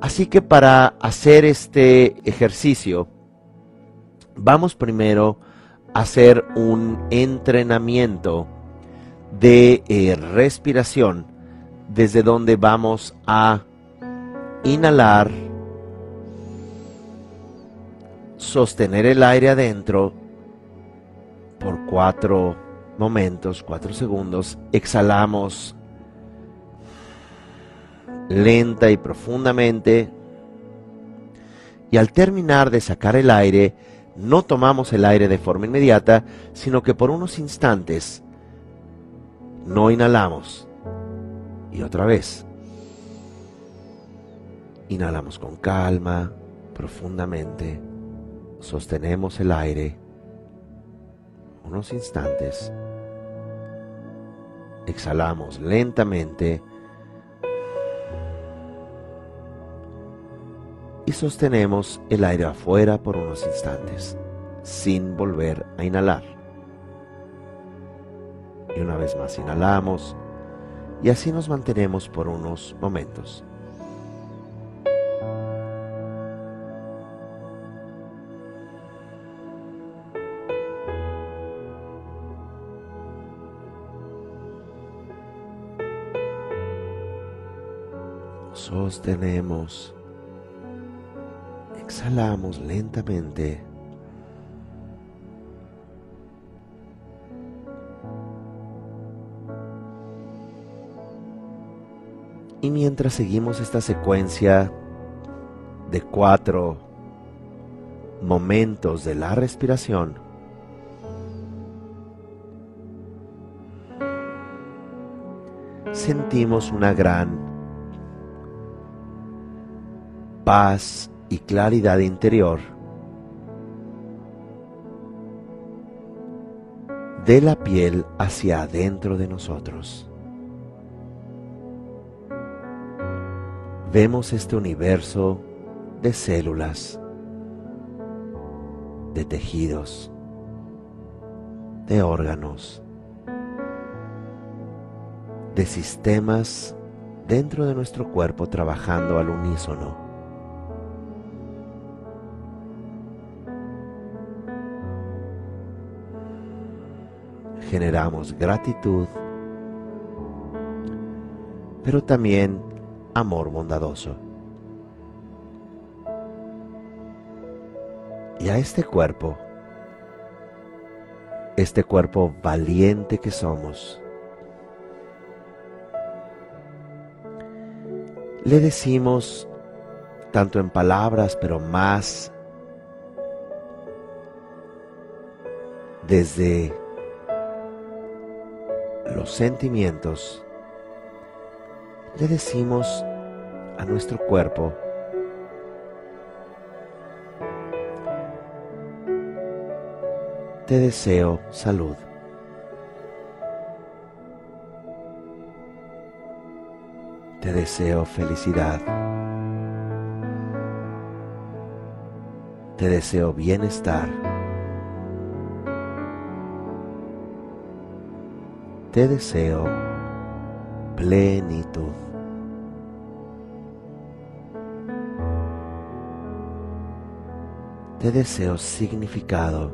Así que para hacer este ejercicio, vamos primero a hacer un entrenamiento de eh, respiración, desde donde vamos a inhalar, sostener el aire adentro por cuatro momentos, cuatro segundos, exhalamos lenta y profundamente. Y al terminar de sacar el aire, no tomamos el aire de forma inmediata, sino que por unos instantes no inhalamos. Y otra vez. Inhalamos con calma, profundamente. Sostenemos el aire unos instantes. Exhalamos lentamente y sostenemos el aire afuera por unos instantes, sin volver a inhalar. Y una vez más inhalamos y así nos mantenemos por unos momentos. Sostenemos exhalamos lentamente. Y mientras seguimos esta secuencia de cuatro momentos de la respiración, sentimos una gran paz y claridad interior de la piel hacia adentro de nosotros. Vemos este universo de células, de tejidos, de órganos, de sistemas dentro de nuestro cuerpo trabajando al unísono. Generamos gratitud, pero también amor bondadoso. Y a este cuerpo, este cuerpo valiente que somos, le decimos, tanto en palabras, pero más desde los sentimientos, le decimos a nuestro cuerpo, te deseo salud. Te deseo felicidad. Te deseo bienestar. Te deseo plenitud. Te deseo significado.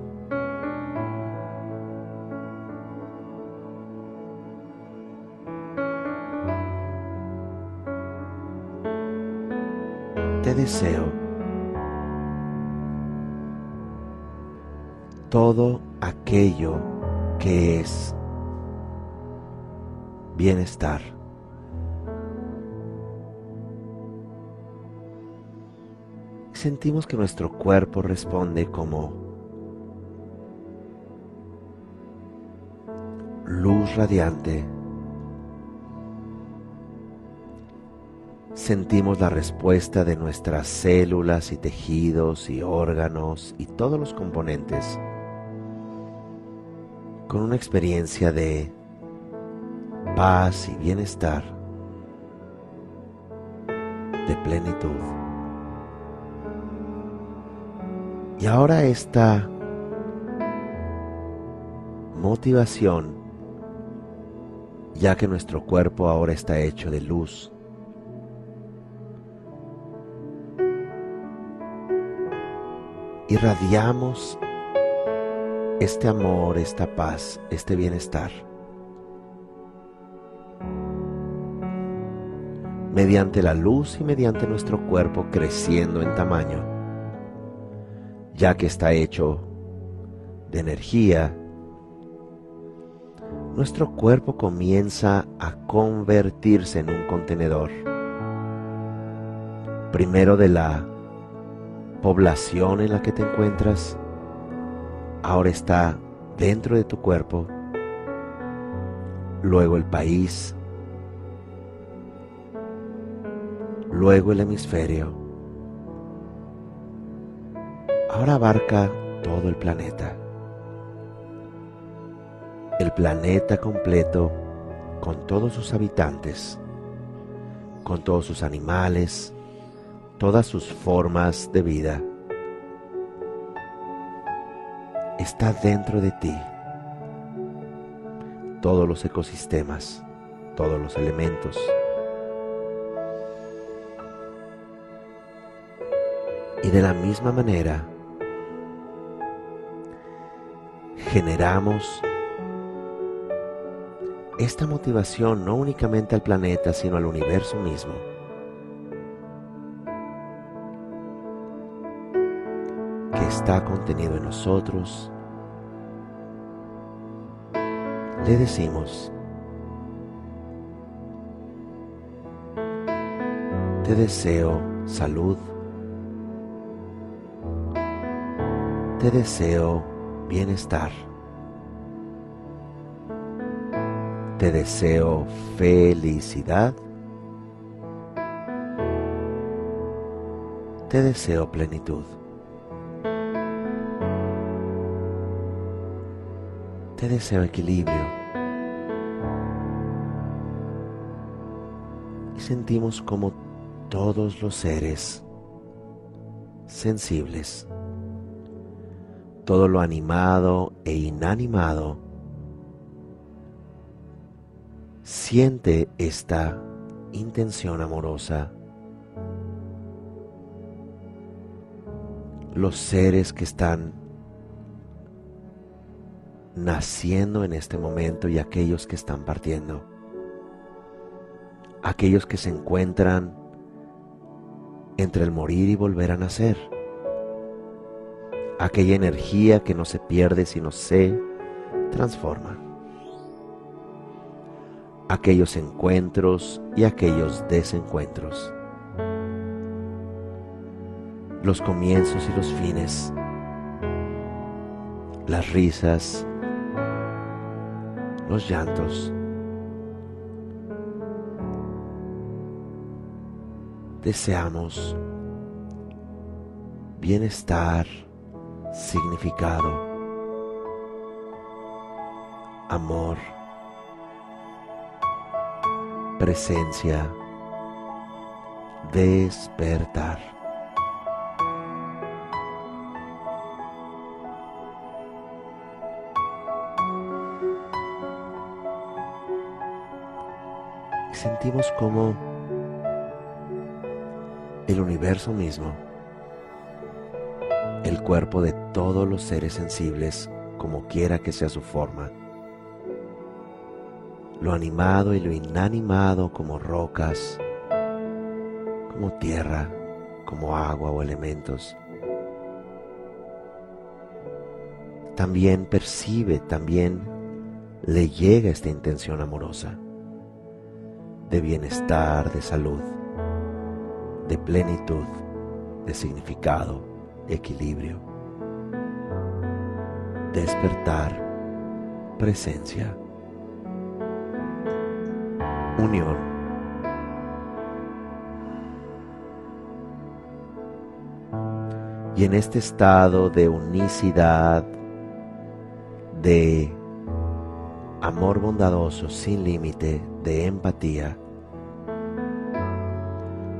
Te deseo todo aquello que es bienestar. Sentimos que nuestro cuerpo responde como luz radiante. Sentimos la respuesta de nuestras células y tejidos y órganos y todos los componentes con una experiencia de paz y bienestar, de plenitud. Y ahora esta motivación, ya que nuestro cuerpo ahora está hecho de luz, irradiamos este amor, esta paz, este bienestar mediante la luz y mediante nuestro cuerpo creciendo en tamaño, ya que está hecho de energía, nuestro cuerpo comienza a convertirse en un contenedor, primero de la población en la que te encuentras, ahora está dentro de tu cuerpo, luego el país, luego el hemisferio. Ahora abarca todo el planeta. El planeta completo con todos sus habitantes, con todos sus animales, todas sus formas de vida. Está dentro de ti. Todos los ecosistemas, todos los elementos Y de la misma manera, generamos esta motivación no únicamente al planeta, sino al universo mismo. que está contenido en nosotros. Le decimos, te deseo salud, te deseo bienestar. Te deseo felicidad. Te deseo plenitud. Te deseo equilibrio. Y sentimos como todos los seres sensibles todo lo animado e inanimado, siente esta intención amorosa. Los seres que están naciendo en este momento y aquellos que están partiendo. Aquellos que se encuentran entre el morir y volver a nacer aquella energía que no se pierde sino se transforma. Aquellos encuentros y aquellos desencuentros. Los comienzos y los fines. Las risas. Los llantos. Deseamos bienestar significado, amor, presencia, despertar. sentimos como el universo mismo el cuerpo de todos los seres sensibles, como quiera que sea su forma. Lo animado y lo inanimado como rocas, como tierra, como agua o elementos. también percibe, también le llega esta intención amorosa de bienestar, de salud, de plenitud, de significado, equilibrio, despertar, presencia, unión. Y en este estado de unicidad, de amor bondadoso sin límite, de empatía,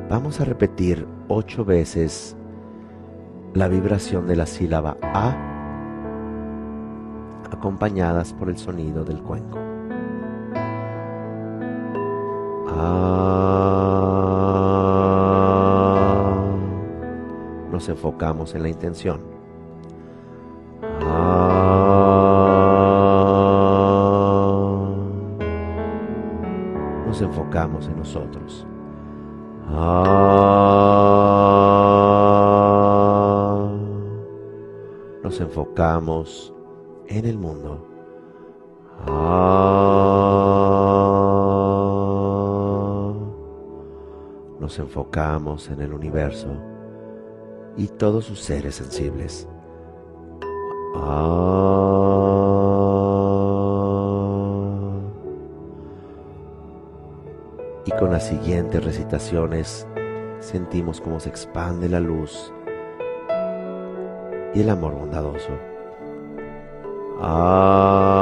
vamos a repetir ocho veces la vibración de la sílaba A acompañadas por el sonido del cuenco. Nos enfocamos en la intención. Nos enfocamos en nosotros. Nos enfocamos en el mundo. Nos enfocamos en el universo y todos sus seres sensibles. Y con las siguientes recitaciones sentimos cómo se expande la luz y el amor bondadoso. Ah.